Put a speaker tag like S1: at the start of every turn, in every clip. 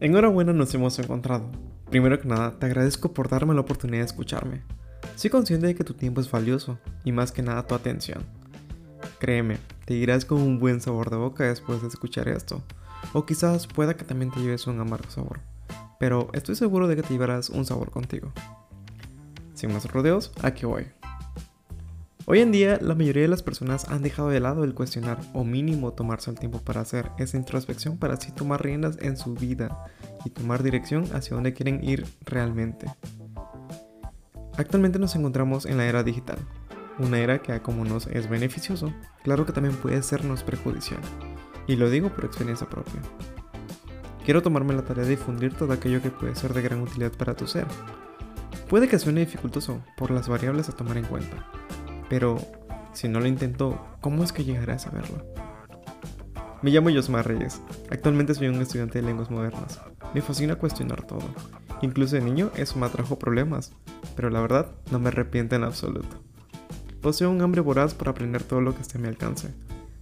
S1: Enhorabuena nos hemos encontrado. Primero que nada, te agradezco por darme la oportunidad de escucharme. Soy consciente de que tu tiempo es valioso y más que nada tu atención. Créeme, te irás con un buen sabor de boca después de escuchar esto. O quizás pueda que también te lleves un amargo sabor. Pero estoy seguro de que te llevarás un sabor contigo. Sin más rodeos, aquí voy. Hoy en día, la mayoría de las personas han dejado de lado el cuestionar o mínimo tomarse el tiempo para hacer esa introspección para así tomar riendas en su vida y tomar dirección hacia donde quieren ir realmente. Actualmente nos encontramos en la era digital, una era que como nos es beneficioso, claro que también puede sernos perjudicial, y lo digo por experiencia propia. Quiero tomarme la tarea de difundir todo aquello que puede ser de gran utilidad para tu ser. Puede que suene dificultoso por las variables a tomar en cuenta, pero si no lo intento, ¿cómo es que llegaré a saberlo? Me llamo Yosmar Reyes. Actualmente soy un estudiante de lenguas modernas. Me fascina cuestionar todo. Incluso de niño eso me atrajo problemas, pero la verdad no me arrepiento en absoluto. Poseo un hambre voraz por aprender todo lo que esté a mi alcance,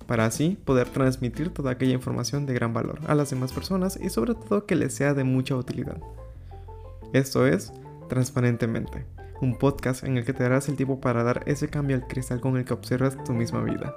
S1: para así poder transmitir toda aquella información de gran valor a las demás personas y sobre todo que les sea de mucha utilidad. Esto es Transparentemente un podcast en el que te darás el tiempo para dar ese cambio al cristal con el que observas tu misma vida.